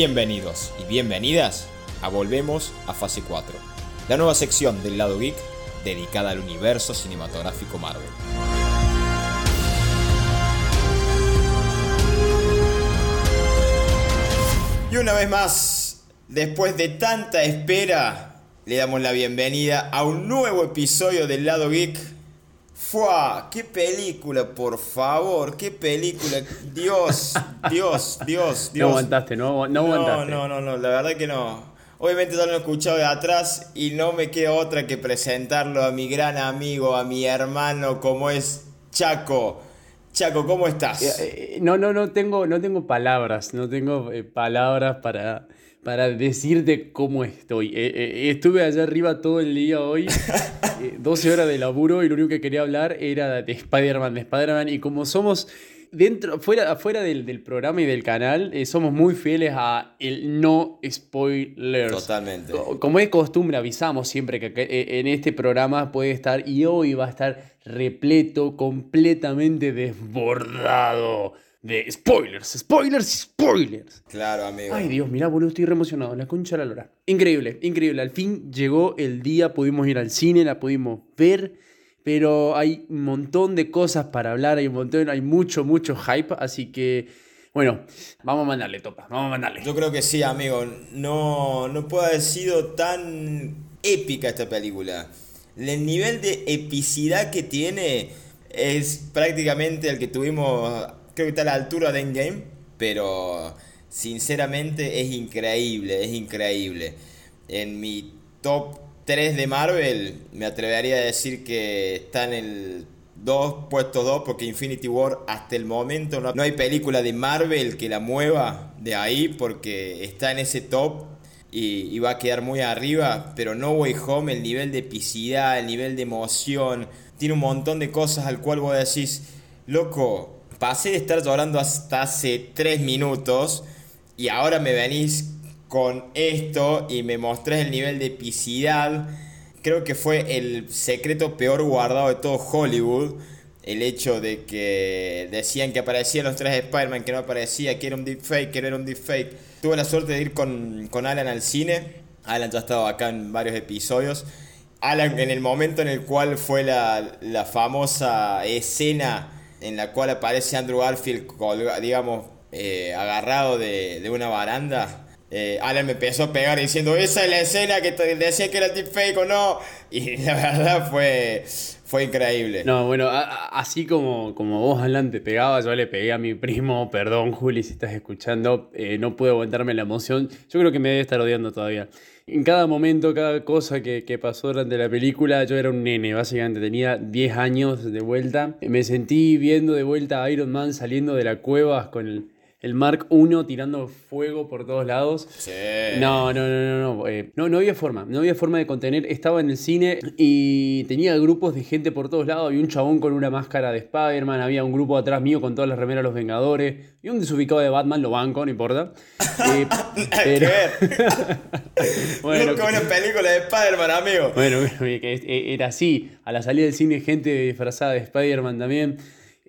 Bienvenidos y bienvenidas a Volvemos a Fase 4, la nueva sección del lado geek dedicada al universo cinematográfico Marvel. Y una vez más, después de tanta espera, le damos la bienvenida a un nuevo episodio del lado geek. ¡Fua! ¡Qué película, por favor! ¡Qué película! Dios, Dios, Dios, Dios. No aguantaste, no, no aguantaste. No, no, no, la verdad que no. Obviamente ya lo he escuchado de atrás y no me queda otra que presentarlo a mi gran amigo, a mi hermano, como es Chaco. Chaco, ¿cómo estás? Eh, eh, no, no, no tengo, no tengo palabras, no tengo eh, palabras para, para decirte cómo estoy. estuve allá arriba todo el día hoy, 12 horas de laburo y lo único que quería hablar era de Spider-Man, de Spider-Man y como somos dentro, fuera, afuera del, programa y del canal, somos muy fieles a el no spoilers. Totalmente. Como es costumbre, avisamos siempre que en este programa puede estar y hoy va a estar repleto, completamente desbordado de spoilers, spoilers, spoilers. Claro, amigo. Ay, Dios, mira, boludo, estoy re emocionado. La concha de la lora. Increíble, increíble. Al fin llegó el día, pudimos ir al cine, la pudimos ver, pero hay un montón de cosas para hablar, hay un montón, hay mucho, mucho hype, así que, bueno, vamos a mandarle, topa, vamos a mandarle. Yo creo que sí, amigo. No, no puede haber sido tan épica esta película el nivel de epicidad que tiene es prácticamente el que tuvimos, creo que está a la altura de Endgame, pero sinceramente es increíble, es increíble. En mi top 3 de Marvel me atrevería a decir que está en el 2, puesto 2, porque Infinity War hasta el momento no, no hay película de Marvel que la mueva de ahí, porque está en ese top y, va a quedar muy arriba, pero No Way Home, el nivel de epicidad, el nivel de emoción, tiene un montón de cosas al cual vos decís, loco, pasé de estar llorando hasta hace 3 minutos y ahora me venís con esto y me mostrás el nivel de epicidad. Creo que fue el secreto peor guardado de todo Hollywood. El hecho de que decían que aparecían los tres Spider-Man, que no aparecía, que era un deepfake, que no era un deepfake Tuve la suerte de ir con, Alan al cine. Alan ya ha estado acá en varios episodios. Alan, en el momento en el cual fue la, famosa escena en la cual aparece Andrew Garfield, digamos, eh, agarrado de, una baranda. Eh, Alan me empezó a pegar diciendo, esa es la escena que te decía que era deepfake o no. Y la verdad fue, fue increíble. No, bueno, así como, como vos adelante pegabas, yo le pegué a mi primo, perdón Juli si estás escuchando, eh, no puedo aguantarme la emoción, yo creo que me debe estar odiando todavía. En cada momento, cada cosa que, que, pasó durante la película, yo era un nene, básicamente tenía 10 años de vuelta. Me sentí viendo de vuelta a Iron Man saliendo de la cueva con el, el Mark I tirando fuego por todos lados. Sí. No, no, no, no, no. Eh, no, no había forma. No había forma de contener. Estaba en el cine y tenía grupos de gente por todos lados. Había un chabón con una máscara de Spider-Man. Había un grupo atrás mío con todas las remeras de los Vengadores. Y un desubicado de Batman, lo banco, no importa. Eh, pero... bueno, Nunca una película de Spider-Man, amigo. Bueno, era así. A la salida del cine, gente disfrazada de Spider-Man también.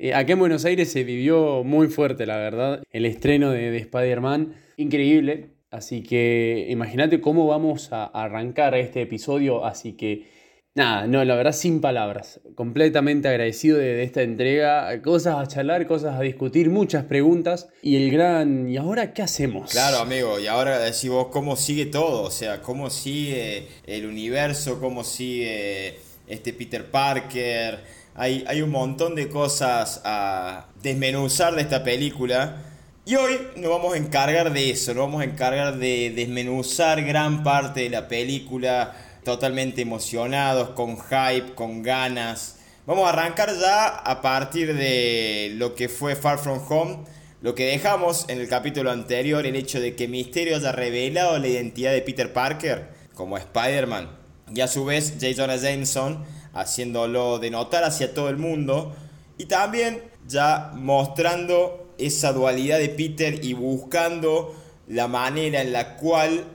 Eh, aquí en Buenos Aires se vivió muy fuerte, la verdad, el estreno de, Spider-Man. Increíble. Así que imagínate cómo vamos a arrancar este episodio. Así que nada, no, la verdad sin palabras. Completamente agradecido de, esta entrega. Cosas a charlar, cosas a discutir, muchas preguntas. Y el gran, ¿y ahora qué hacemos? Claro, amigo, y ahora decís vos cómo sigue todo. O sea, cómo sigue el universo, cómo sigue este Peter Parker hay, un montón de cosas a desmenuzar de esta película. Y hoy nos vamos a encargar de eso, nos vamos a encargar de desmenuzar gran parte de la película, totalmente emocionados, con hype, con ganas. Vamos a arrancar ya a partir de lo que fue Far From Home, lo que dejamos en el capítulo anterior, el hecho de que Misterio haya revelado la identidad de Peter Parker como Spider-Man. Y a su vez J. Jonah Jameson haciéndolo denotar hacia todo el mundo. Y también ya mostrando esa dualidad de Peter y buscando la manera en la cual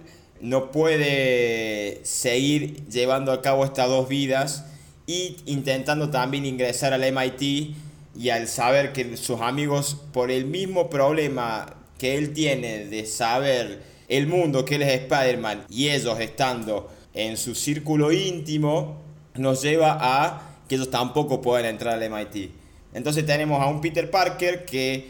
no puede seguir llevando a cabo estas dos vidas y intentando también ingresar al MIT y al saber que sus amigos por el mismo problema que él tiene de saber el mundo que él es Spider-Man y ellos estando en su círculo íntimo, nos lleva a que ellos tampoco puedan entrar al MIT. Entonces tenemos a un Peter Parker que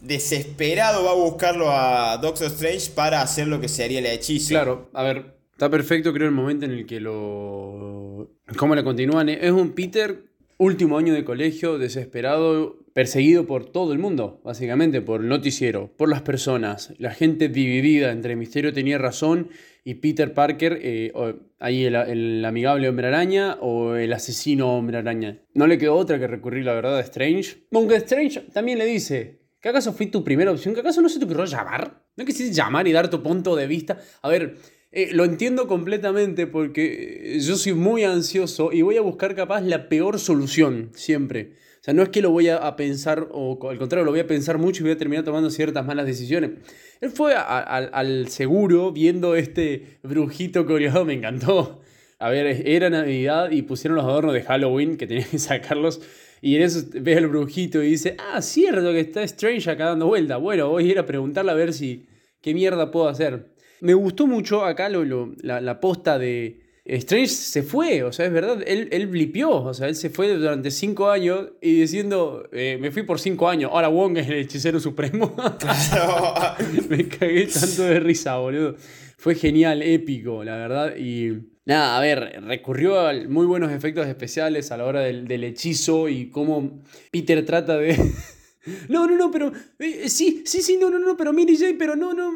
desesperado va a buscarlo a Doctor Strange para hacer lo que sería el hechizo. Claro, a ver, está perfecto creo el momento en el que lo... ¿Cómo le continúan? Es un Peter último año de colegio, desesperado, perseguido por todo el mundo, básicamente, por el noticiero, por las personas, la gente dividida entre Misterio tenía razón y Peter Parker, eh, ahí el, amigable hombre araña o el asesino hombre araña. No le quedó otra que recurrir, la verdad, a Strange. Aunque Strange también le dice, ¿que acaso fui tu primera opción? ¿Que acaso no se te ocurrió llamar? ¿No quisiste llamar y dar tu punto de vista? A ver, eh, lo entiendo completamente porque yo soy muy ansioso y voy a buscar capaz la peor solución, siempre. Sea, no es que lo voy a, pensar, o al contrario, lo voy a pensar mucho y voy a terminar tomando ciertas malas decisiones. Él fue al seguro viendo este brujito coreado, me encantó. A ver, era Navidad y pusieron los adornos de Halloween que tenían que sacarlos. Y en eso ve el brujito y dice, ah, cierto que está Strange acá dando vuelta. Bueno, voy a ir a preguntarle a ver si qué mierda puedo hacer. Me gustó mucho acá lo, la, la posta de, Strange se fue, o sea, es verdad, él, él blipió, o sea, él se fue durante cinco años y diciendo, eh, me fui por cinco años, ahora Wong es el hechicero supremo. Me cagué tanto de risa, boludo. Fue genial, épico, la verdad, y... Nada, a ver, recurrió a muy buenos efectos especiales a la hora del, del hechizo y cómo Peter trata de... No, no, no, pero eh, sí, sí, sí, no, no, no, pero Mini J, pero no, no,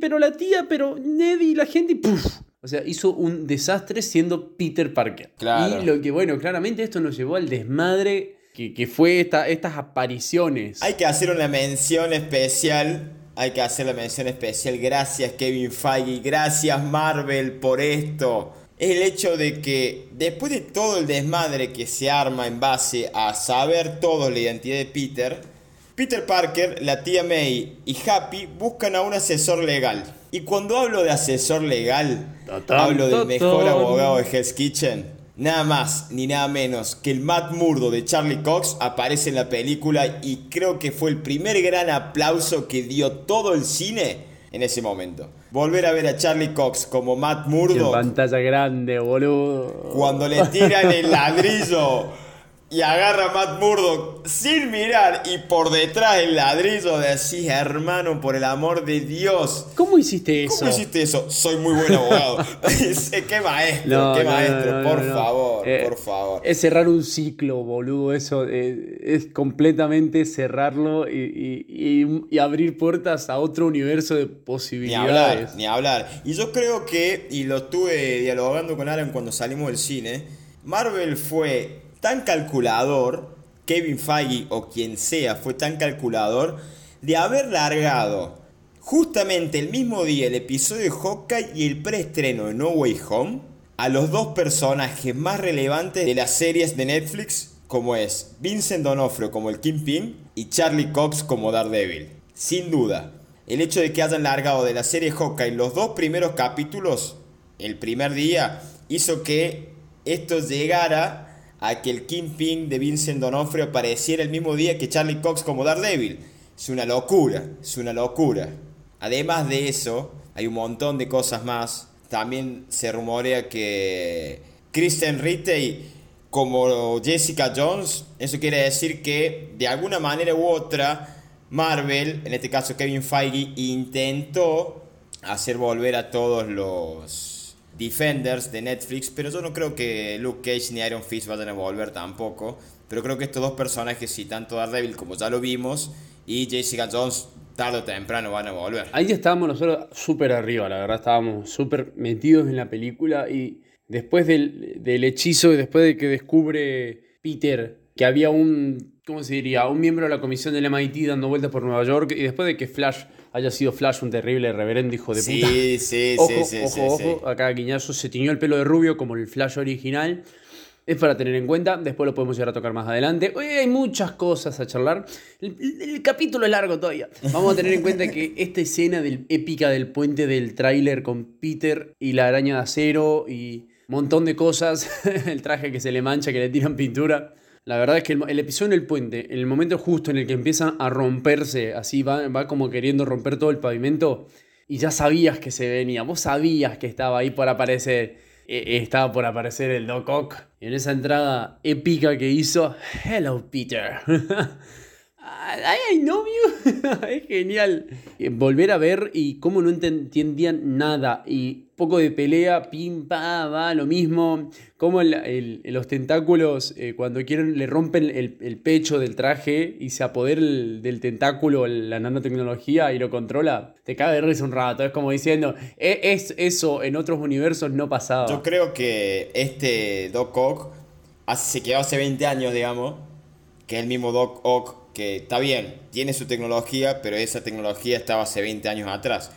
pero la tía, pero Ned y la gente, y ¡puf! O sea, hizo un desastre siendo Peter Parker. Y lo que, bueno, claramente esto nos llevó al desmadre que, fue esta, estas apariciones. Hay que hacer una mención especial. Hay que hacer la mención especial. Gracias Kevin Feige. Gracias Marvel por esto. El hecho de que después de todo el desmadre que se arma en base a saber todo la identidad de Peter, Peter Parker, la tía May y Happy buscan a un asesor legal. Y cuando hablo de asesor legal, hablo del mejor abogado de Hell's Kitchen. Nada más ni nada menos que el Matt Murdo de Charlie Cox aparece en la película y creo que fue el primer gran aplauso que dio todo el cine en ese momento. Volver a ver a Charlie Cox como Matt Murdo. pantalla grande, boludo. Cuando le tiran el ladrillo y agarra a Matt Murdock sin mirar y por detrás el ladrillo de así, hermano, por el amor de Dios. ¿Cómo hiciste eso? ¿Cómo hiciste eso? Soy muy buen abogado. qué maestro, qué maestro, por favor, eh, por favor. Es cerrar un ciclo, boludo, eso eh, es completamente cerrarlo y, abrir puertas a otro universo de posibilidades. Ni hablar, ni hablar. Y yo creo que, y lo estuve dialogando con Alan cuando salimos del cine, Marvel fue tan calculador, Kevin Feige o quien sea fue tan calculador, de haber largado justamente el mismo día el episodio de Hawkeye y el preestreno de No Way Home a los dos personajes más relevantes de las series de Netflix, como es Vincent D'Onofrio como el Kingpin y Charlie Cox como Daredevil. Sin duda, el hecho de que hayan largado de la serie Hawkeye los dos primeros capítulos el primer día hizo que esto llegara a que el Kingpin de Vincent D'Onofrio apareciera el mismo día que Charlie Cox como Daredevil. Es una locura, es una locura. Además de eso, hay un montón de cosas más. También se rumorea que Kristen Rittey como Jessica Jones, eso quiere decir que de alguna manera u otra Marvel, en este caso Kevin Feige, intentó hacer volver a todos los Defenders de Netflix, pero yo no creo que Luke Cage ni Iron Fist vayan a volver tampoco. Pero creo que estos dos personajes, sí, tanto Daredevil como ya lo vimos, y Jessica Jones, tarde o temprano van a volver. Ahí estábamos nosotros súper arriba, la verdad, estábamos súper metidos en la película y después del, del hechizo y después de que descubre Peter que había un, ¿cómo se diría? Un miembro de la comisión del MIT dando vueltas por Nueva York y después de que Flash haya sido Flash un terrible reverendo hijo de puta. Sí, sí, ojo, sí, ojo, ojo, acá Guiñazo se tiñó el pelo de rubio como el Flash original. Es para tener en cuenta, después lo podemos llegar a tocar más adelante. Hoy hay muchas cosas a charlar. El, capítulo es largo todavía. Vamos a tener en cuenta que esta escena del, épica del puente del tráiler con Peter y la araña de acero y un montón de cosas, el traje que se le mancha, que le tiran pintura, La verdad es que el, episodio en el puente, en el momento justo en el que empiezan a romperse, así va, va como queriendo romper todo el pavimento, y ya sabías que se venía, vos sabías que estaba ahí por aparecer, e, estaba por aparecer el Doc Ock. En esa entrada épica que hizo, Hello Peter. I know you. es genial. Eh, volver a ver y cómo no entendían nada. Y poco de pelea, pim, pa, va, lo mismo. Como los tentáculos, eh, cuando quieren, le rompen el, pecho del traje y se apodera del tentáculo la nanotecnología y lo controla. Te cae de risa un rato. Es como diciendo, e, es, eso en otros universos no pasaba. Yo creo que este Doc Ock se quedó hace 20 años, digamos. Que el mismo Doc Ock que está bien, tiene su tecnología, pero esa tecnología estaba hace 20 años atrás.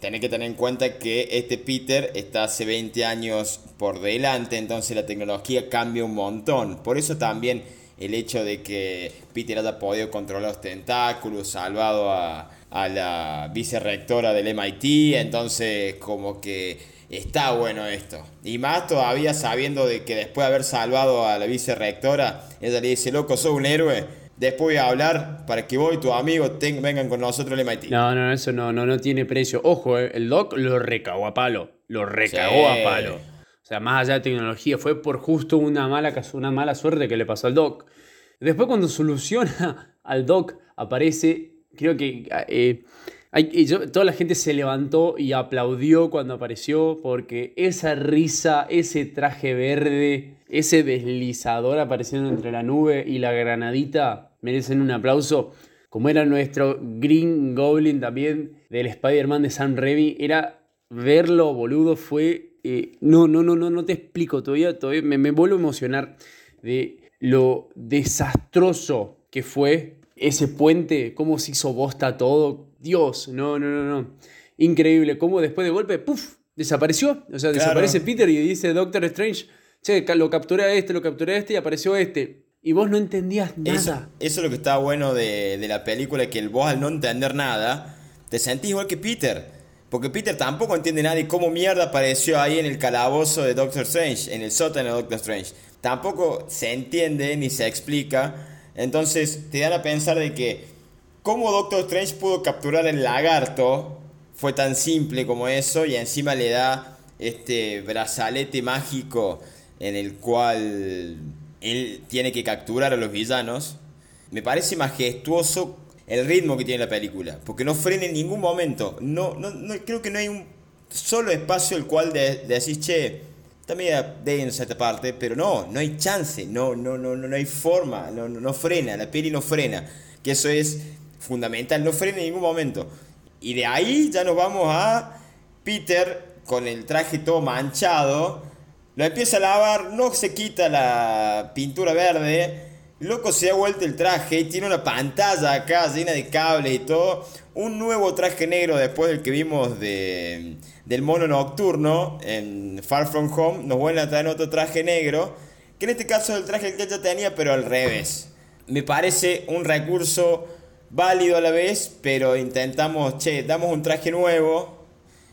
Tenés que tener en cuenta que este Peter está hace 20 años por delante, entonces la tecnología cambia un montón. Por eso también el hecho de que Peter haya podido controlar los tentáculos, salvado a, a la vicerrectora del MIT, entonces como que está bueno esto. Y más todavía sabiendo de que después de haber salvado a la vicerrectora, ella le dice, loco, sos un héroe, después voy a hablar para que vos y tus amigos vengan con nosotros al MIT. No, no, eso no, no, no tiene precio. Ojo, eh, el doc lo recagó a palo. Lo recagó a palo. O sea, más allá de tecnología, fue por justo una mala, una mala suerte que le pasó al doc. Después cuando soluciona al doc, aparece, creo que... Eh, toda la gente se levantó y aplaudió cuando apareció porque esa risa, ese traje verde, ese deslizador apareciendo entre la nube y la granadita merecen un aplauso. Como era nuestro Green Goblin también del Spider-Man de Sam Raimi, era verlo, boludo, fue... Eh, no, no, no, no, no te explico, todavía, todavía me, me vuelvo a emocionar de lo desastroso que fue ese puente, cómo se hizo bosta todo, Dios, no, no, no, no. Increíble, cómo después de golpe, ¡puf! Desapareció. O sea, desaparece Peter y dice Doctor Strange, che, lo capturé a este, lo capturé a este y apareció este. Y vos no entendías nada. Eso, es lo que está bueno de, de la película, que vos al no entender nada, te sentís igual que Peter. Porque Peter tampoco entiende nada y cómo mierda apareció ahí en el calabozo de Doctor Strange, en el sótano de Doctor Strange. Tampoco se entiende ni se explica. Entonces te dan a pensar de que cómo Doctor Strange pudo capturar el lagarto fue tan simple como eso y encima le da este brazalete mágico en el cual él tiene que capturar a los villanos. Me parece majestuoso el ritmo que tiene la película, porque no frena en ningún momento. No, no, creo que no hay un solo espacio el cual de, decís, che, media densa esta parte, pero no, no hay chance, no, no, no, no, hay forma, no, no, no frena, la peli no frena. Que eso es fundamental, no frena en ningún momento. Y de ahí ya nos vamos a Peter con el traje todo manchado. Lo empieza a lavar, no se quita la pintura verde. Loco se ha vuelto el traje y tiene una pantalla acá llena de cables y todo. Un nuevo traje negro después del que vimos de, del mono nocturno en Far From Home. Nos vuelven a traer otro traje negro. Que en este caso es el traje que ya tenía, pero al revés. Me parece un recurso válido a la vez, pero intentamos, che, damos un traje nuevo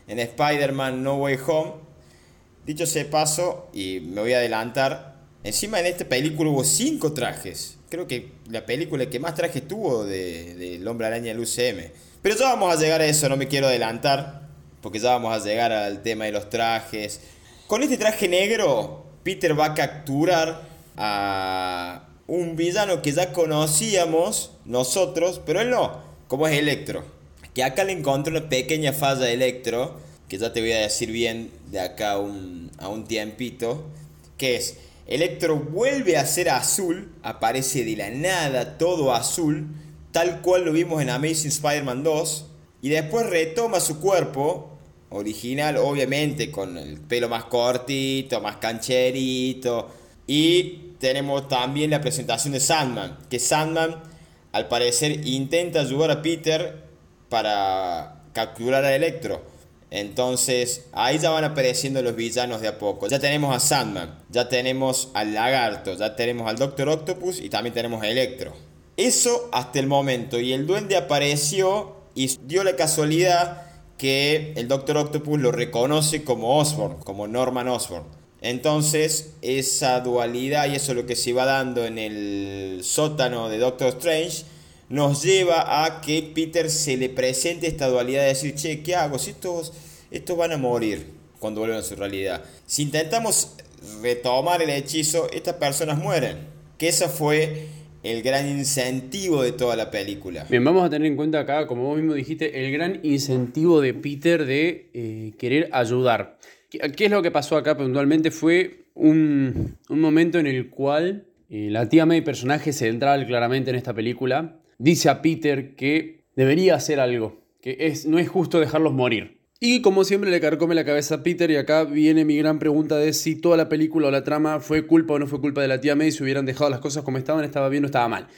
en Spider-Man No Way Home. Dicho ese paso, y me voy a adelantar, encima en esta película hubo cinco trajes. Creo que la película que más trajes tuvo del de, Hombre Araña del UCM. Pero ya vamos a llegar a eso, no me quiero adelantar, porque ya vamos a llegar al tema de los trajes. Con este traje negro, Peter va a capturar a un villano que ya conocíamos nosotros, pero él no, como es Electro. Que acá le encontré una pequeña falla de Electro, que ya te voy a decir bien de acá un, a un tiempito, que es, Electro vuelve a ser azul, aparece de la nada todo azul, tal cual lo vimos en Amazing Spider-Man 2, y después retoma su cuerpo, original obviamente, con el pelo más cortito, más cancherito, y tenemos también la presentación de Sandman, que Sandman al parecer intenta ayudar a Peter para capturar a Electro. Entonces ahí ya van apareciendo los villanos de a poco. Ya tenemos a Sandman, ya tenemos al Lagarto, ya tenemos al Doctor Octopus y también tenemos a Electro. Eso hasta el momento. Y el duende apareció y dio la casualidad que el Doctor Octopus lo reconoce como Osborn, como Norman Osborn. Entonces, esa dualidad y eso es lo que se va dando en el sótano de Doctor Strange nos lleva a que Peter se le presente esta dualidad de decir, che, ¿qué hago? Si estos, estos van a morir cuando vuelvan a su realidad. Si intentamos retomar el hechizo, estas personas mueren. Que ese fue el gran incentivo de toda la película. Bien, vamos a tener en cuenta acá, como vos mismo dijiste, el gran incentivo de Peter de eh, querer ayudar. ¿Qué, es lo que pasó acá puntualmente? Fue un, momento en el cual eh, la tía May, personaje central claramente en esta película, dice a Peter que debería hacer algo, que es, no es justo dejarlos morir. Y como siempre le carcome la cabeza a Peter y acá viene mi gran pregunta de si toda la película o la trama fue culpa o no fue culpa de la tía May, si hubieran dejado las cosas como estaban, estaba bien o estaba mal.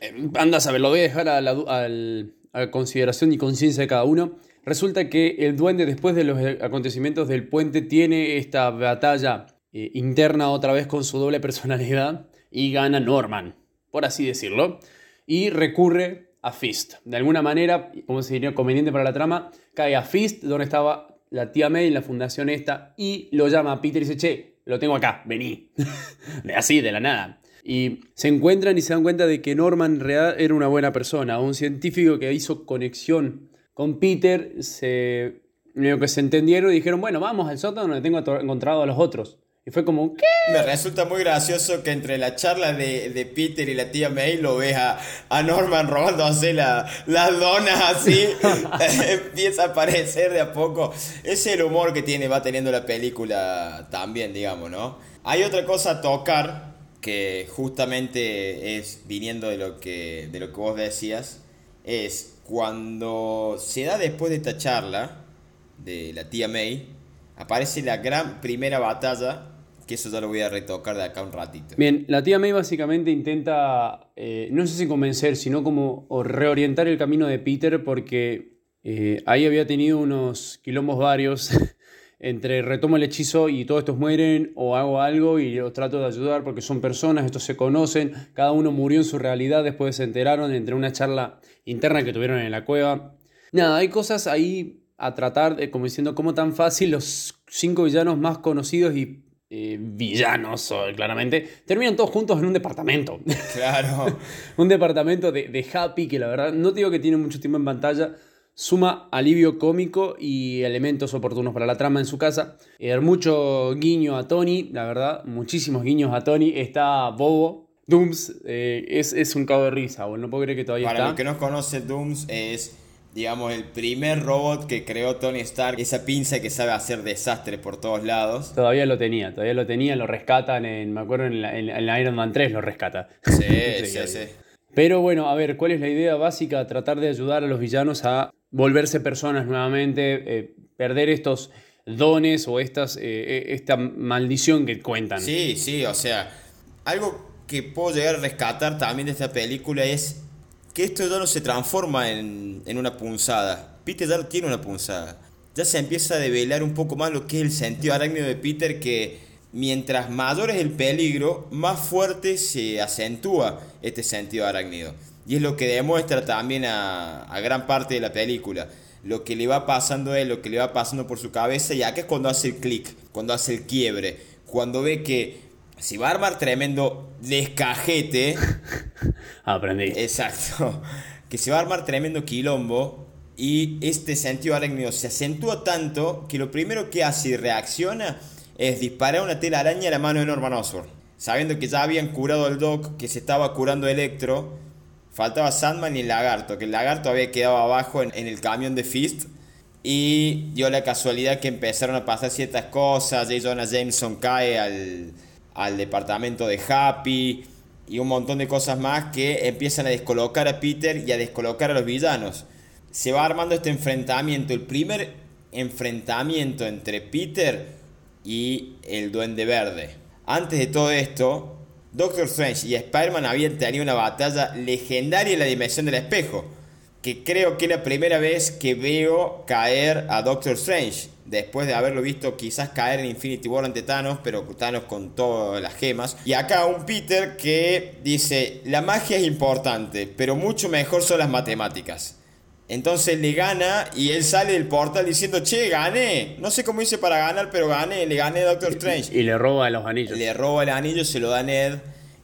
Eh, anda a saber, lo voy a dejar a la consideración y conciencia de cada uno. Resulta que el duende, después de los acontecimientos del puente, tiene esta batalla eh, interna otra vez con su doble personalidad y gana Norman, por así decirlo, y recurre a Fist. De alguna manera, como se diría conveniente para la trama, cae a Fist, donde estaba la tía May en la fundación esta, y lo llama a Peter y dice, che, lo tengo acá, vení. así, de la nada. Y se encuentran y se dan cuenta de que Norman real era una buena persona, un científico que hizo conexión con Peter se, que se entendieron y dijeron, bueno, vamos al sótano donde tengo encontrado a los otros. Y fue como, ¿qué? Me resulta muy gracioso que entre la charla de, Peter y la tía May lo ves a, Norman robando así la, las donas así. empieza a aparecer de a poco. Es el humor que tiene, va teniendo la película también, digamos, ¿no? Hay otra cosa a tocar que justamente es viniendo de lo que, de lo que vos decías. Es cuando se da después de esta charla de la tía May, aparece la gran primera batalla, que eso ya lo voy a retocar de acá un ratito. Bien, la tía May básicamente intenta, eh, no sé si convencer, sino como reorientar el camino de Peter, porque eh, ahí había tenido unos quilombos varios. entre retomo el hechizo y todos estos mueren o hago algo y los trato de ayudar porque son personas, estos se conocen, cada uno murió en su realidad, después se enteraron entre una charla interna que tuvieron en la cueva. Nada, hay cosas ahí a tratar, de, como diciendo, cómo tan fácil los cinco villanos más conocidos y eh, villanos, claramente, terminan todos juntos en un departamento. Claro. un departamento de, de Happy que la verdad no digo que tiene mucho tiempo en pantalla, suma alivio cómico y elementos oportunos para la trama en su casa. Eh, mucho guiño a Tony, la verdad, muchísimos guiños a Tony. Está Bobo. Dooms eh, es, un cabo de risa, no puedo creer que todavía está. Para los que no conoce, Dooms es, digamos, el primer robot que creó Tony Stark. Esa pinza que sabe hacer desastre por todos lados. Todavía lo tenía, todavía lo tenía, lo rescatan en, me acuerdo, en, la, Iron Man 3 lo rescata. Sí, sí, sí. Pero bueno, a ver, ¿cuál es la idea básica? Tratar de ayudar a los villanos a volverse personas nuevamente, eh, perder estos dones o estas, eh, eh, esta maldición que cuentan. Sí, sí, o sea, algo que puedo llegar a rescatar también de esta película es que esto ya no se transforma en, en una punzada. Peter ya tiene una punzada. Ya se empieza a develar un poco más lo que es el sentido arácnido de Peter que mientras mayor es el peligro, más fuerte se acentúa este sentido arácnido. Y es lo que demuestra también a, gran parte de la película. Lo que le va pasando a él, lo que le va pasando por su cabeza. Y acá es cuando hace el clic, cuando hace el quiebre. Cuando ve que si va a armar tremendo descajete. Aprendí. Exacto. Que se va a armar tremendo quilombo. Y este sentido arácnido se acentúa tanto que lo primero que hace y reacciona es disparar una telaraña a la mano de Norman Osborn. Sabiendo que ya habían curado al Doc, que se estaba curando Electro Faltaba Sandman y el lagarto, que el lagarto había quedado abajo en, el camión de Fist. Y dio la casualidad que empezaron a pasar ciertas cosas. J. Jonah Jameson cae al, al departamento de Happy. Y un montón de cosas más que empiezan a descolocar a Peter y a descolocar a los villanos. Se va armando este enfrentamiento. El primer enfrentamiento entre Peter y el Duende Verde. Antes de todo esto, Doctor Strange y Spider-Man habían tenido una batalla legendaria en la dimensión del espejo, que creo que es la primera vez que veo caer a Doctor Strange, después de haberlo visto quizás caer en Infinity War ante Thanos, pero Thanos con todas las gemas. Y acá un Peter que dice, la magia es importante, pero mucho mejor son las matemáticas. Entonces le gana y él sale del portal diciendo, che, gané. No sé cómo hice para ganar, pero gané, le gané a Doctor Strange. Y le roba los anillos. Le roba el anillo, se lo da a Ned.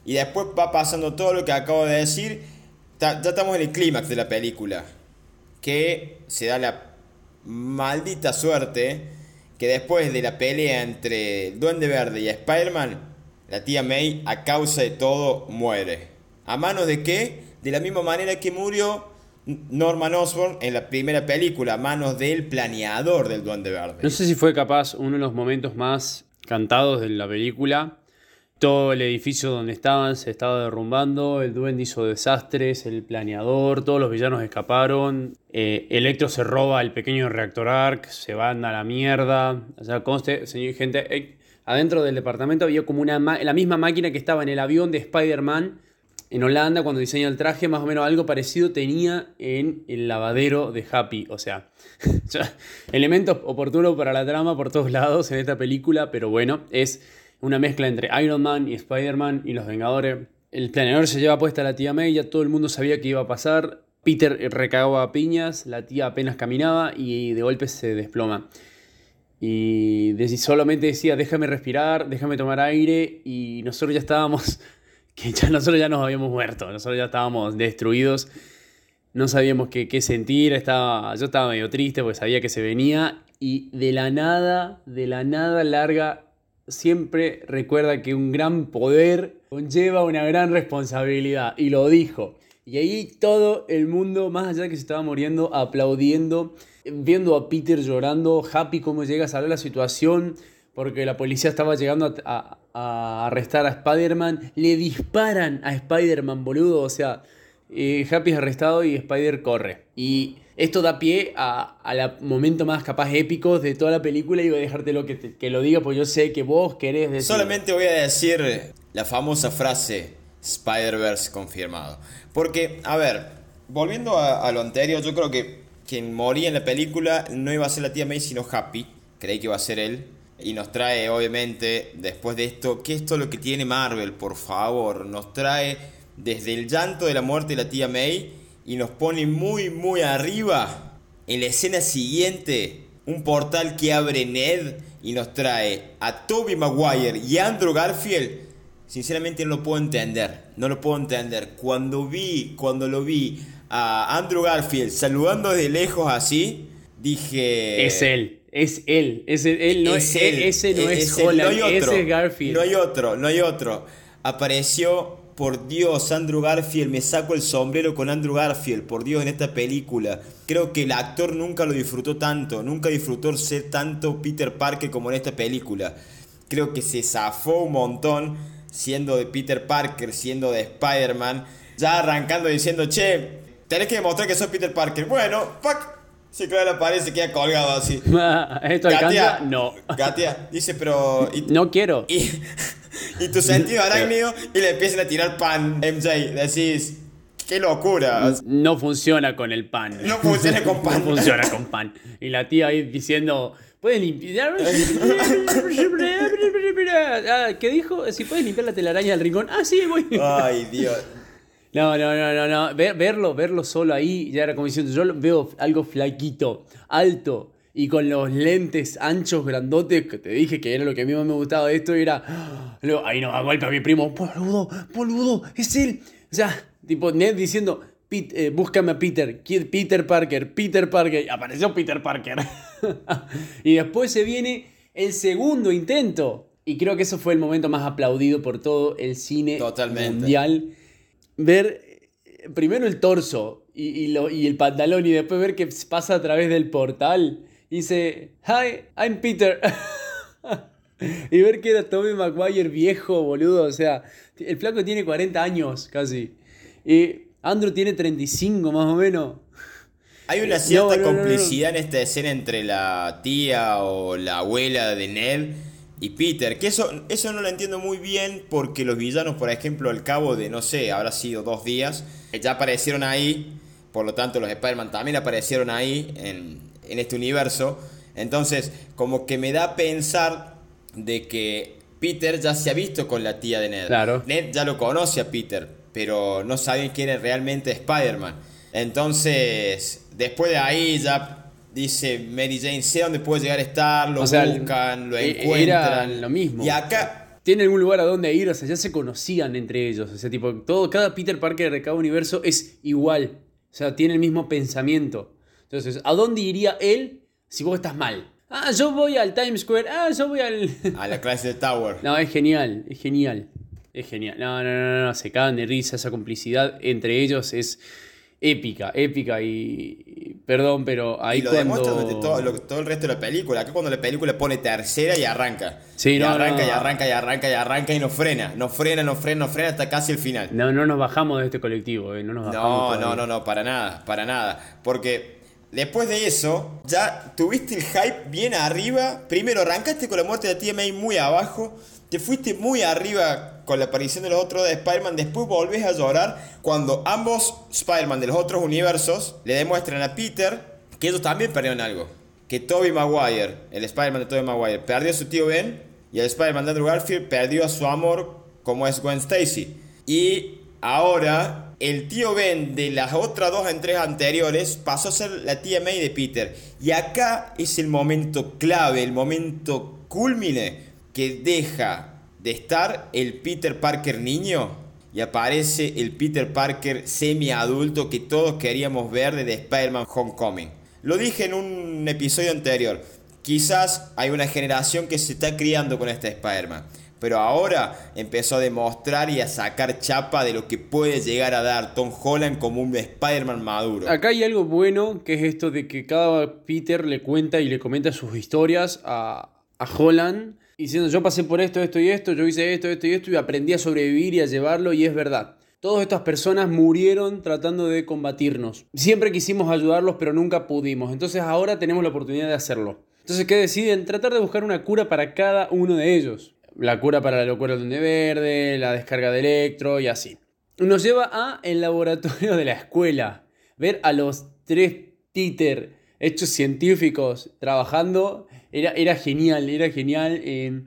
Y después va pasando todo lo que acabo de decir. ya estamos en el clímax de la película. Que se da la maldita suerte que después de la pelea entre Duende Verde y Spider-Man, la tía May, a causa de todo, muere. ¿A manos de qué? De la misma manera que murió Norman Osborn en la primera película, a manos del planeador del Duende Verde. No sé si fue capaz uno de los momentos más cantados de la película. Todo el edificio donde estaban se estaba derrumbando, el duende hizo desastres, el planeador, todos los villanos escaparon, eh, Electro se roba el pequeño reactor ARC, se van a la mierda. O sea, conste, señor gente, eh, adentro del departamento había como una la misma máquina que estaba en el avión de Spider-Man en Holanda, cuando diseña el traje, más o menos algo parecido tenía en el lavadero de Happy. O sea, elementos oportunos para la trama por todos lados en esta película, pero bueno, es una mezcla entre Iron Man y Spider-Man y los Vengadores. El planeador se lleva puesta a la tía May, ya todo el mundo sabía que iba a pasar. Peter recagaba piñas, la tía apenas caminaba y de golpe se desploma. Y solamente decía, déjame respirar, déjame tomar aire y nosotros ya estábamos que ya nosotros ya nos habíamos muerto, nosotros ya estábamos destruidos, no sabíamos qué, qué sentir, estaba, yo estaba medio triste porque sabía que se venía y de la nada, de la nada larga, siempre recuerda que un gran poder conlleva una gran responsabilidad y lo dijo. Y ahí todo el mundo, más allá de que se estaba muriendo, aplaudiendo, viendo a Peter llorando, happy cómo llega a salir la situación, porque la policía estaba llegando a, arrestar a Spider-Man. Le disparan a Spider-Man, boludo. O sea, eh, Happy es arrestado y Spider corre. Y esto da pie a, a momento más capaz épico de toda la película y voy a dejarte lo que, que lo diga, porque yo sé que vos querés decir. Solamente voy a decir la famosa frase Spider-Verse confirmado. Porque, a ver, volviendo a, a, lo anterior, yo creo que quien moría en la película no iba a ser la tía May, sino Happy. Creí que iba a ser él. Y nos trae, obviamente, después de esto, ¿qué es todo lo que tiene Marvel, por favor? Nos trae desde el llanto de la muerte de la tía May y nos pone muy, muy arriba. En la escena siguiente, un portal que abre Ned y nos trae a Toby Maguire y Andrew Garfield. Sinceramente no lo puedo entender, no lo puedo entender. Cuando vi, cuando lo vi a Andrew Garfield saludando de lejos así, dije... Es él. Es él, es él, no es, él, ese no es, Holland, ese es Garfield. No hay otro, no hay otro. Apareció, por Dios, Andrew Garfield, me saco el sombrero con Andrew Garfield, por Dios, en esta película. Creo que el actor nunca lo disfrutó tanto, nunca disfrutó ser tanto Peter Parker como en esta película. Creo que se zafó un montón siendo de Peter Parker, siendo de Spider-Man, ya arrancando diciendo, che, tenés que demostrar que soy Peter Parker. Bueno, fuck Sí, claro, la pared se queda colgado así. ¿Esto alcanza? No. Katia dice, pero. no quiero. Y, y tu sentido arácnido y le empiezan a tirar pan, MJ. Decís, qué locura. No funciona con el pan. No funciona con pan. no funciona con pan. Y la tía ahí diciendo, ¿puedes limpiar? Ah, ¿Qué dijo? Si puedes limpiar la telaraña del rincón. Ah, sí, voy. Ay, Dios. No, no, no, no, no. verlo, verlo solo ahí, ya era como diciendo, yo veo algo flaquito, alto y con los lentes anchos, grandotes, que te dije que era lo que a mí más me gustaba de esto, y era, ahí nos da golpe a mi primo, boludo, boludo, es él. O sea, tipo Ned diciendo, eh, búscame a Peter, Peter Parker, Peter Parker, apareció Peter Parker. y después se viene el segundo intento. Y creo que eso fue el momento más aplaudido por todo el cine mundial ver eh, primero el torso y, lo, y, el pantalón y después ver que pasa a través del portal. Y dice, Hi, I'm Peter. y ver que era Tommy Maguire viejo, boludo. O sea, el flaco tiene 40 años casi. Y Andrew tiene 35 más o menos. Hay una cierta complicidad en esta escena entre la tía o la abuela de Ned y Peter, que eso, eso no lo entiendo muy bien porque los villanos, por ejemplo, al cabo de, no sé, habrá sido dos días, ya aparecieron ahí, por lo tanto los Spider-Man también aparecieron ahí en, en este universo. Entonces, como que me da a pensar de que Peter ya se ha visto con la tía de Ned. Claro. Ned ya lo conoce a Peter, pero no saben quién es realmente Spider-Man. Entonces, después de ahí ya dice Mary Jane, sé dónde puede llegar a estar, lo buscan, lo e-, encuentran. lo mismo. Y acá... Tiene algún lugar a donde ir, o sea, ya se conocían entre ellos. O sea, tipo, todo, cada Peter Parker de cada universo es igual. O sea, tiene el mismo pensamiento. Entonces, ¿a dónde iría él si vos estás mal? Ah, yo voy al Times Square. Ah, yo voy al. a la clase de Tower. No, es genial, es genial. Es genial. No, no, no, no, se cagan de risa. Esa complicidad entre ellos es épica, épica y, perdón, pero ahí y lo cuando... demuestra todo, todo, el resto de la película. Acá cuando la película pone tercera y arranca. Sí, y no, arranca y arranca y arranca y arranca y no frena. No frena, no frena, no frena hasta casi el final. No, no nos bajamos de este colectivo, eh, no nos bajamos. No, no, no, no, para nada, para nada. Porque después de eso, ya tuviste el hype bien arriba. Primero arrancaste con la muerte de TMA muy abajo te fuiste muy arriba con la aparición de los otros de Spider-Man, después volvés a llorar cuando ambos Spider-Man de los otros universos le demuestran a Peter que ellos también perdieron algo. Que Tobey Maguire, el Spider-Man de Tobey Maguire, perdió a su tío Ben y el Spider-Man de Andrew Garfield perdió a su amor como es Gwen Stacy. Y ahora el tío Ben de las otras dos entregas anteriores pasó a ser la tía May de Peter. Y acá es el momento clave, el momento culmine que deja de estar el Peter Parker niño y aparece el Peter Parker semi-adulto que todos queríamos ver desde Spider-Man Homecoming. Lo dije en un episodio anterior, quizás hay una generación que se está criando con este Spider-Man, pero ahora empezó a demostrar y a sacar chapa de lo que puede llegar a dar Tom Holland como un Spider-Man maduro. Acá hay algo bueno, que es esto de que cada Peter le cuenta y le comenta sus historias a, a Holland diciendo yo pasé por esto, esto y esto, yo hice esto, esto y esto y aprendí a sobrevivir y a llevarlo y es verdad. Todas estas personas murieron tratando de combatirnos. Siempre quisimos ayudarlos pero nunca pudimos. Entonces ahora tenemos la oportunidad de hacerlo. Entonces, ¿qué deciden? Tratar de buscar una cura para cada uno de ellos. La cura para la locura del Duende Verde, la descarga de electro y así. Nos lleva a el laboratorio de la escuela. Ver a los tres Peter hechos científicos trabajando era, genial, era genial eh,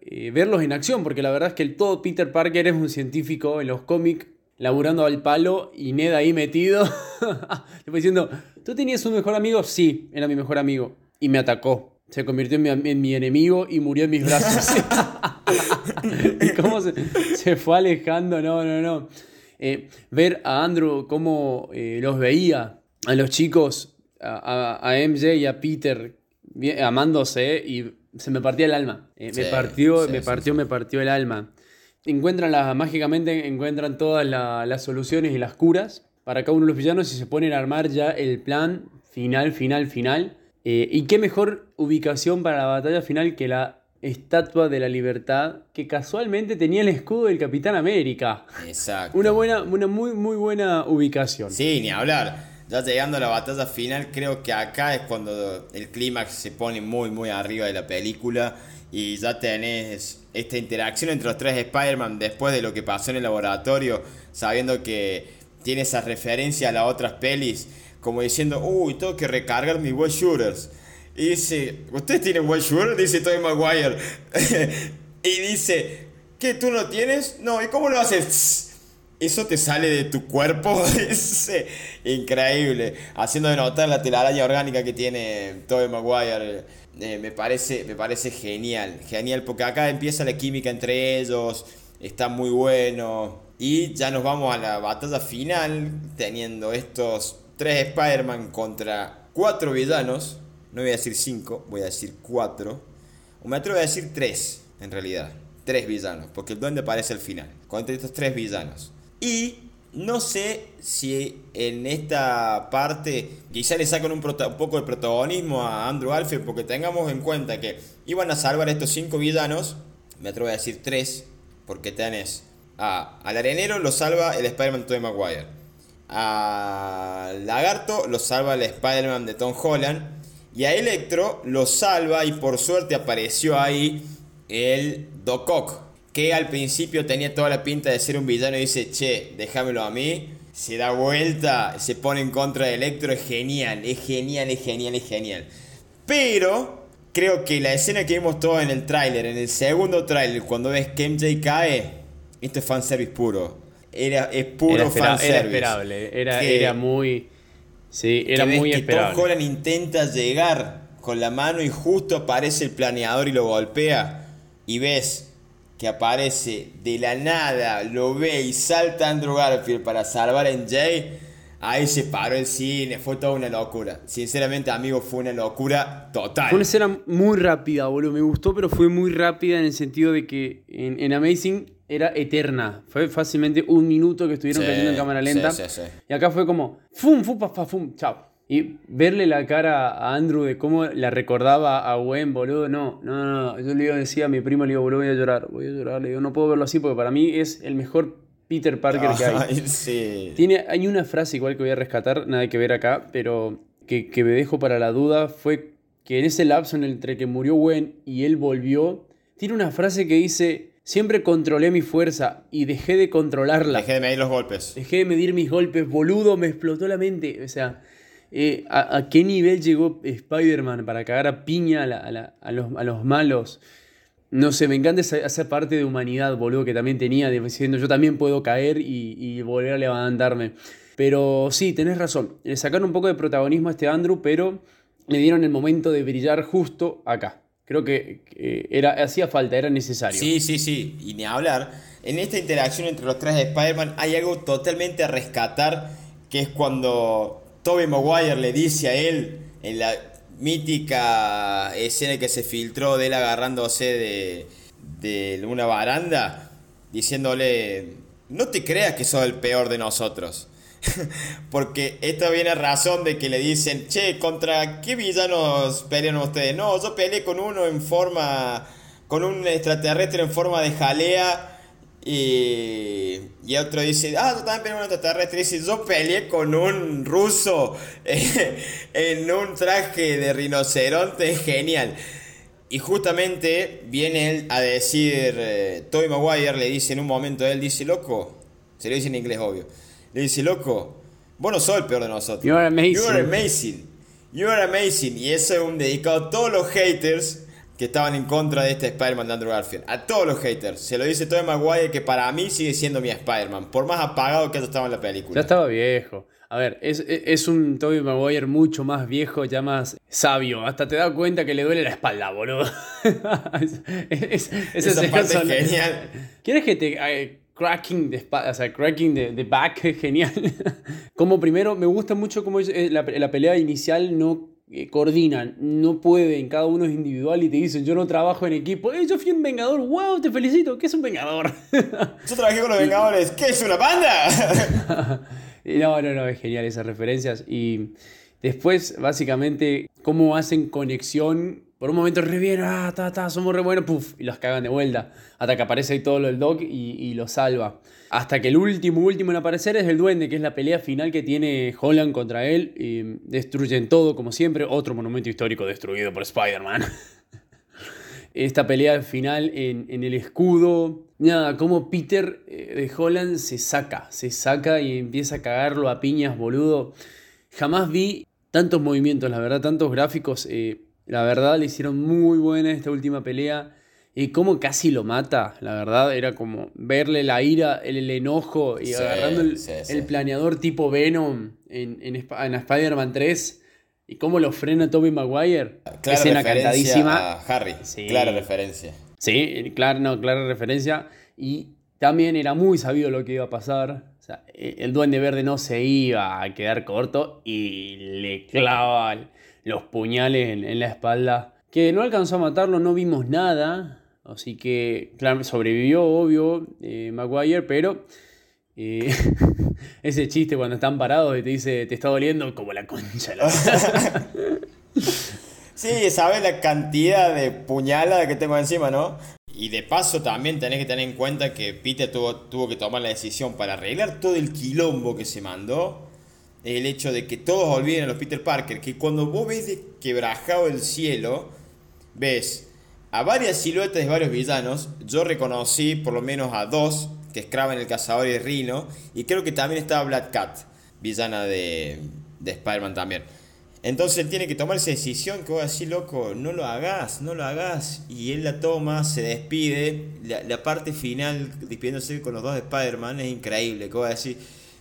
eh, verlos en acción, porque la verdad es que el todo Peter Parker es un científico en los cómics, laburando al palo y Ned ahí metido, diciendo, ¿tú tenías un mejor amigo? Sí, era mi mejor amigo. Y me atacó. Se convirtió en mi, enemigo y murió en mis brazos. y cómo se, fue alejando, no, no, no. Eh, ver a Andrew cómo los veía, a los chicos, a, a, MJ y a Peter amándose y se me partía el alma. Eh, me partió, me partió, me partió el alma. Encuentran la, mágicamente encuentran todas las soluciones y las curas para cada uno de los villanos y se ponen a armar ya el plan final, final, final. Eh, y qué mejor ubicación para la batalla final que la Estatua de la Libertad, que casualmente tenía el escudo del Capitán América. Exacto. Una buena, una muy, muy buena ubicación. Sí, ni hablar ya llegando a la batalla final, creo que acá es cuando el clímax se pone muy, muy arriba de la película y ya tenés esta interacción entre los tres Spider-Man después de lo que pasó en el laboratorio, sabiendo que tiene esa referencia a las otras pelis, como diciendo, uy, tengo que recargar mis web shooters. Y dice, ¿ustedes tienen web shooters? Dice Tobey Maguire. y dice, ¿qué tú no tienes? No, ¿y cómo lo haces? eso te sale de tu cuerpo, eh, increíble. Haciendo de notar la telaraña orgánica que tiene Tobey Maguire. Eh, me, parece, me parece genial, genial, porque acá empieza la química entre ellos, está muy bueno. Y ya nos vamos a la batalla final, teniendo estos tres Spider-Man contra cuatro villanos. No voy a decir cinco, voy a decir cuatro. O me atrevo a decir tres, en realidad. Tres villanos, porque el duende aparece al final. Contra estos tres villanos. Y no sé si en esta parte quizá le sacan un, poco de protagonismo a Andrew Alfred porque tengamos en cuenta que iban a salvar estos cinco villanos, me atrevo a decir tres, porque tenés a, al arenero lo salva el Spider-Man Tobey Maguire, a Lagarto lo salva el Spider-Man de Tom Holland y a Electro lo salva y por suerte apareció ahí el Doc Ock que al principio tenía toda la pinta de ser un villano y dice, che, déjamelo a mí. Se da vuelta, se pone en contra de Electro, es genial, es genial, es genial, es genial. Pero creo que la escena que vimos todos en el tráiler, en el segundo tráiler, cuando ves que MJ cae, esto es fanservice puro. era, es puro era, era esperable, era, era muy... Sí, era muy esperable. Tom Holland intenta llegar con la mano y justo aparece el planeador y lo golpea y ves que aparece de la nada, lo ve y salta Andrew Garfield para salvar a MJ, ahí se paró el cine, fue toda una locura. Sinceramente, amigo, fue una locura total. Fue una escena muy rápida, boludo, me gustó, pero fue muy rápida en el sentido de que en, Amazing era eterna. Fue fácilmente un minuto que estuvieron cayendo en cámara lenta. y acá fue como, fum, fum, pa, fum, chao. Y verle la cara a Andrew de cómo la recordaba a Gwen, boludo, no, no, no, yo le decía a mi primo, le digo, boludo, voy a llorar, voy a llorar, le digo, no puedo verlo así porque para mí es el mejor Peter Parker que hay. Tiene, hay una frase igual que voy a rescatar, nada que ver acá, pero que, que me dejo para la duda, fue que en ese lapso entre que murió Gwen y él volvió, tiene una frase que dice, siempre controlé mi fuerza y dejé de controlarla. Dejé de medir los golpes. Dejé de medir mis golpes, boludo, me explotó la mente, o sea... Eh, a, qué nivel llegó Spider-Man para cagar a piña a, los, malos. No sé, me encanta esa, parte de humanidad, boludo, que también tenía, diciendo yo también puedo caer y, volver a levantarme. Pero sí, tenés razón. Le sacaron un poco de protagonismo a este Andrew, pero le dieron el momento de brillar justo acá. Creo que, era, hacía falta, era necesario. Sí, sí, sí. Y ni hablar. En esta interacción entre los tres de Spider-Man hay algo totalmente a rescatar, que es cuando Toby Maguire le dice a él en la mítica escena que se filtró de él agarrándose de, una baranda, diciéndole, no te creas que sos el peor de nosotros. Porque esto viene a razón de que le dicen, che, ¿contra qué villanos pelean ustedes? No, yo peleé con uno en forma, con un extraterrestre en forma de jalea y, y otro dice, ah, tú también peleé con un extraterrestre. Y dice, yo peleé con un ruso en un traje de rinoceronte, genial. Y justamente viene él a decir, eh, Toby Maguire le dice en un momento, él dice, loco, se lo dice en inglés obvio, le dice, loco, vos no sos el peor de nosotros. You are amazing. You are amazing. You are amazing. Y eso es un dedicado a todos los haters que estaban en contra de este Spider-Man de Andrew Garfield. A todos los haters. Se lo dice Tobey Maguire que para mí sigue siendo mi Spider-Man. Por más apagado que haya estado en la película. Ya estaba viejo. A ver, es, un Tobey Maguire mucho más viejo, ya más sabio. Hasta te das cuenta que le duele la espalda, boludo. es, Esa parte es genial. ¿Quieres que te... Eh, cracking de o sea, cracking de, back, genial. como primero, me gusta mucho cómo la, la pelea inicial no eh, coordinan, no pueden, cada uno es individual y te dicen, yo no trabajo en equipo, eh, yo fui un vengador, wow, te felicito, ¿qué es un vengador? yo trabajé con los vengadores, ¿qué es una banda? no, no, no, es genial esas referencias y después básicamente cómo hacen conexión por un momento re bien, ah, ta, ta, somos re buenos, puff, y los cagan de vuelta. Hasta que aparece ahí todo lo del Doc y, y lo salva. Hasta que el último, último en aparecer es el Duende, que es la pelea final que tiene Holland contra él. Y destruyen todo, como siempre. Otro monumento histórico destruido por Spider-Man. Esta pelea final en, el escudo. Nada, como Peter eh, de Holland se saca, se saca y empieza a cagarlo a piñas, boludo. Jamás vi tantos movimientos, la verdad, tantos gráficos. Eh, la verdad, le hicieron muy buena esta última pelea. Y cómo casi lo mata, la verdad, era como verle la ira, el, enojo y agarrando el, planeador tipo Venom en, en, Spider-Man 3 y cómo lo frena Tobey Maguire. Clara Escena cantadísima. A Harry, clara referencia. Sí, clara, no, clara referencia. Y también era muy sabido lo que iba a pasar. O sea, e, el Duende Verde no se iba a quedar corto y le clava los puñales en, la espalda. Que no alcanzó a matarlo, no vimos nada. Así que, claro, sobrevivió, obvio, eh, Maguire, pero eh, ese chiste cuando están parados y te dice, te está doliendo como la concha. La sí, sabes la cantidad de puñalada que tengo encima, ¿no? Y de paso también tenés que tener en cuenta que Peter tuvo, tuvo que tomar la decisión para arreglar todo el quilombo que se mandó el hecho de que todos olviden a los Peter Parker, que cuando vos ves de quebrajado el cielo, ves a varias siluetas de varios villanos, yo reconocí por lo menos a dos, que es Kraven el cazador y Rino, y creo que también estaba Black Cat, villana de, de Spider-Man también. Entonces él tiene que tomar esa decisión que vos decís, loco, no lo hagas, no lo hagas. Y él la toma, se despide. La, parte final, despidiéndose con los dos de Spider-Man, es increíble. Que vos decís,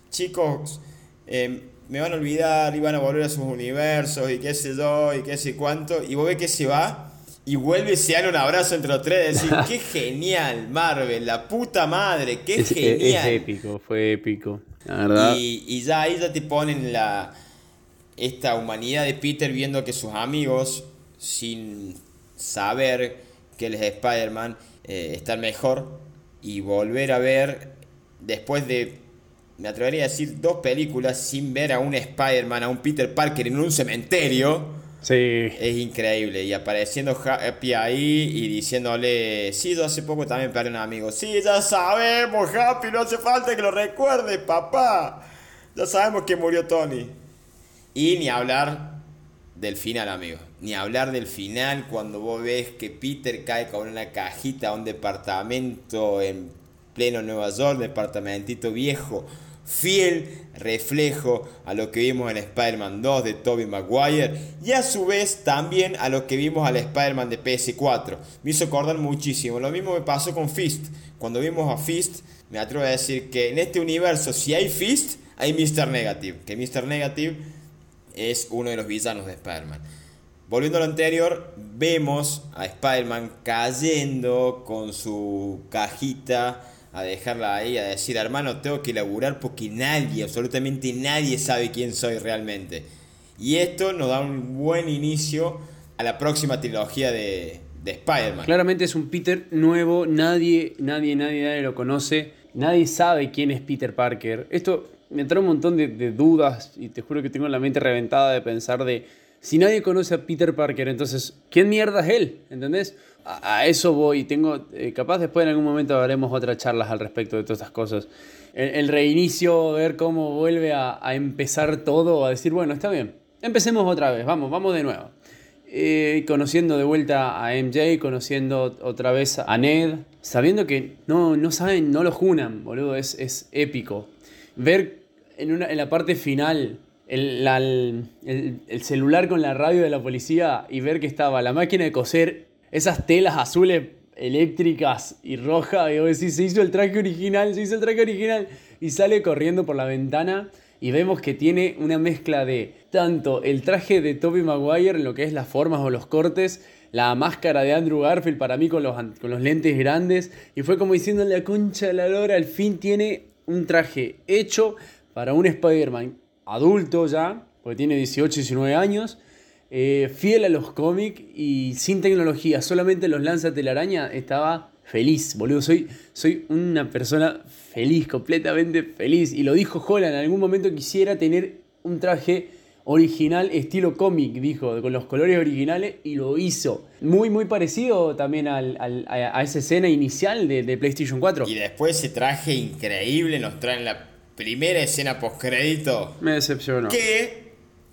chicos, eh, me van a olvidar y van a volver a sus universos y qué sé yo y qué sé cuánto. Y vos ves que se va y vuelve y se dan un abrazo entre los tres. Decir, qué genial, Marvel, la puta madre, qué genial. Es épico, fue épico, la verdad. Y, y ya ahí ya te ponen la esta humanidad de Peter viendo que sus amigos, sin saber que él es Spider-Man, eh, están mejor y volver a ver, después de me atrevería a decir, dos películas sin ver a un Spider-Man, a un Peter Parker en un cementerio. Sí. Es increíble. Y apareciendo Happy ahí y diciéndole, sí, yo hace poco también perdí un amigo. Sí, ya sabemos, Happy, no hace falta que lo recuerde, papá. Ya sabemos que murió Tony. Y ni hablar del final, amigo. Ni hablar del final cuando vos ves que Peter cae con una cajita a un departamento en pleno Nueva York, departamentito viejo fiel reflejo a lo que vimos en Spider-Man 2 de Tobey Maguire y a su vez también a lo que vimos al Spider-Man de PS4. Me hizo acordar muchísimo. Lo mismo me pasó con Fist. Cuando vimos a Fist, me atrevo a decir que en este universo, si hay Fist, hay Mr. Negative. Que Mr. Negative es uno de los villanos de Spider-Man. Volviendo a lo anterior, vemos a Spider-Man cayendo con su cajita a dejarla ahí, a decir, hermano, tengo que laburar porque nadie, absolutamente nadie sabe quién soy realmente. Y esto nos da un buen inicio a la próxima trilogía de, de Spider-Man. Claramente es un Peter nuevo, nadie, nadie, nadie, nadie lo conoce, nadie sabe quién es Peter Parker. Esto me trae un montón de, dudas y te juro que tengo la mente reventada de pensar de, si nadie conoce a Peter Parker, entonces, ¿quién mierda es él? ¿Entendés? A, eso voy. Tengo, eh, capaz después en algún momento haremos otras charlas al respecto de todas estas cosas. El, reinicio, ver cómo vuelve a, empezar todo, a decir, bueno, está bien, empecemos otra vez, vamos, vamos de nuevo. Eh, conociendo de vuelta a MJ, conociendo otra vez a Ned, sabiendo que no, no saben, no lo junan, boludo, es, es épico. Ver en, una, en la parte final el, el, el, celular con la radio de la policía y ver que estaba la máquina de coser esas telas azules eléctricas y rojas, y vos se hizo el traje original, se hizo el traje original, y sale corriendo por la ventana y vemos que tiene una mezcla de tanto el traje de Tobey Maguire en lo que es las formas o los cortes, la máscara de Andrew Garfield para mí con los, con los lentes grandes, y fue como diciendo la concha de la lora, al fin tiene un traje hecho para un Spider-Man adulto ya, porque tiene 18, 19 años, eh, fiel a los cómics y sin tecnología, solamente los lanza telaraña, estaba feliz, boludo. Soy, soy una persona feliz, completamente feliz. Y lo dijo Holland, en algún momento quisiera tener un traje original estilo cómic, dijo, con los colores originales y lo hizo. Muy, muy parecido también al, a, esa escena inicial de, de, PlayStation 4. Y después ese traje increíble nos traen la primera escena post crédito. Me decepcionó. Que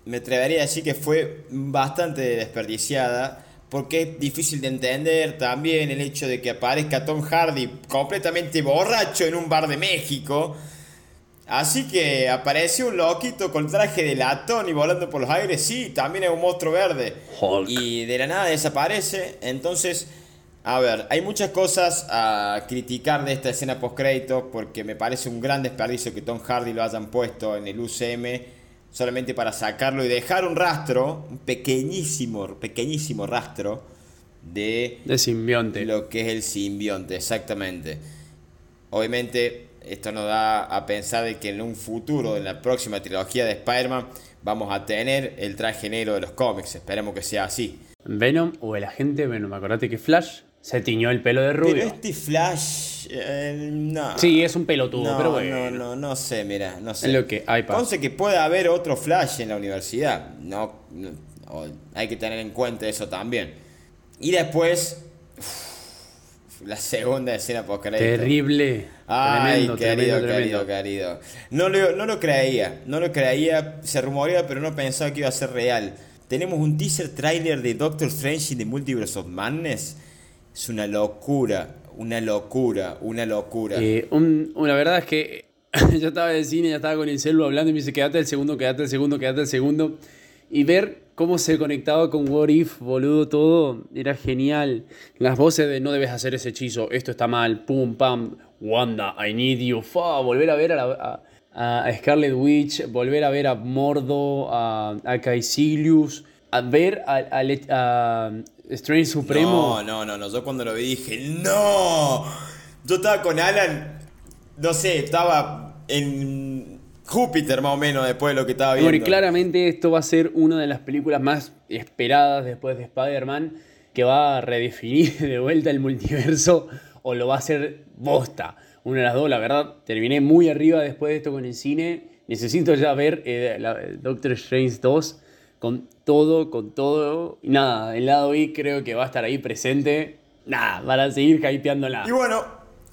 me atrevería a decir que fue bastante desperdiciada porque es difícil de entender también el hecho de que aparezca Tom Hardy completamente borracho en un bar de México. Así que apareció un loquito con traje de latón y volando por los aires. Sí, también es un monstruo verde. Y de la nada desaparece. Entonces, a ver, hay muchas cosas a criticar de esta escena post crédito porque me parece un gran desperdicio que Tom Hardy lo hayan puesto en el UCM solamente para sacarlo y dejar un rastro, un pequeñísimo, pequeñísimo rastro de, de simbionte. Lo que es el simbionte, exactamente. Obviamente, esto nos da a pensar de que en un futuro, en la próxima trilogía de Spider-Man, vamos a tener el traje negro de los cómics. Esperemos que sea así. Venom o el agente Venom. Acordate que Flash se tiñó el pelo de rubio. Pero este Flash, eh, no. Sí, es un pelotudo, pero bueno. No, no, no sé, mira, no sé. Es lo que hay Entonces que puede haber otro Flash en la universidad. No, hay que tener en cuenta eso también. Y después, la segunda escena post Terrible. Ay, querido, querido, querido. No lo, no lo creía, no lo creía. Se rumoreaba, pero no pensaba que iba a ser real. Tenemos un teaser trailer de Doctor Strange in the Multiverse of Madness es una locura, una locura, una locura. Eh, la verdad es que yo estaba en el cine, ya estaba con el celular hablando y me dice, quédate el segundo, quédate el segundo, quédate el segundo. Y ver cómo se conectaba con What If, boludo, todo era genial. Las voces de no debes hacer ese hechizo, esto está mal, pum, pam, Wanda, I need you, fa, volver a ver a, Scarlet Witch, volver a ver a Mordo, a, a a ver a, Strange Supremo. No, no, no, no, yo cuando lo vi dije, no, yo estaba con Alan, no sé, estaba en Júpiter más o menos después de lo que estaba viendo. Y claramente esto va a ser una de las películas más esperadas después de Spider-Man, que va a redefinir de vuelta el multiverso o lo va a hacer bosta. Una de las dos, la verdad, terminé muy arriba después de esto con el cine. Necesito ya ver eh, Doctor Strange 2 con todo, con todo. Y nada, el lado I creo que va a estar ahí presente. Nada, para seguir hypeándola. Y bueno,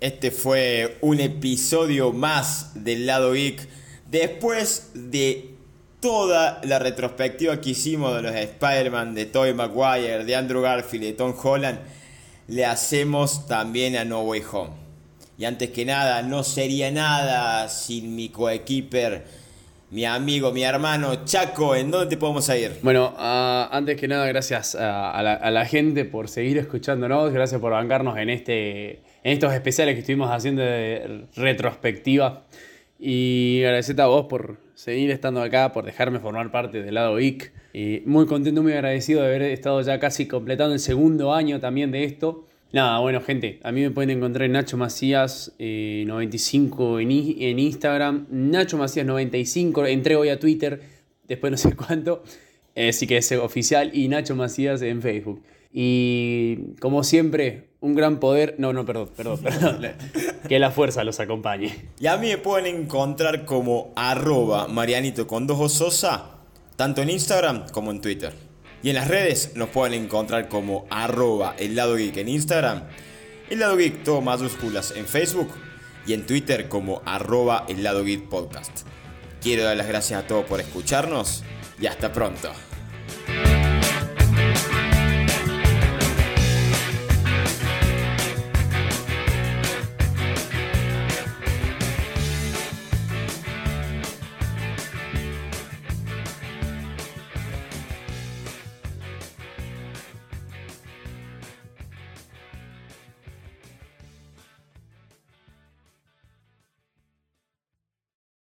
este fue un episodio más del lado geek Después de toda la retrospectiva que hicimos de los Spider-Man, de Tobey Maguire, de Andrew Garfield de Tom Holland, le hacemos también a No Way Home. Y antes que nada, no sería nada sin mi coequiper, mi amigo, mi hermano Chaco. ¿En dónde te podemos ir? Bueno, ah, antes que nada, gracias a, la, gente por seguir escuchándonos, gracias por bancarnos en, este, en estos especiales que estuvimos haciendo de retrospectiva. Y agradecerte a vos por seguir estando acá, por dejarme formar parte del lado IC. Y muy contento, muy agradecido de haber estado ya casi completando el segundo año también de esto. Nada, bueno, gente, a mí me pueden encontrar en Nacho Macías 95 eh, en, Instagram, Nacho Macías 95, entré hoy a Twitter, después no sé cuánto, así que es oficial, y Nacho Macías en Facebook. Y como siempre, un gran poder. No, no, perdón, perdón, perdón. que la fuerza los acompañe. Y a mí me pueden encontrar como arroba Marianito con dos tanto en Instagram como en Twitter. Y en las redes nos pueden encontrar como arroba el lado en Instagram, el lado geek todo mayúsculas en Facebook y en Twitter como arroba el lado podcast. Quiero dar las gracias a todos por escucharnos y hasta pronto.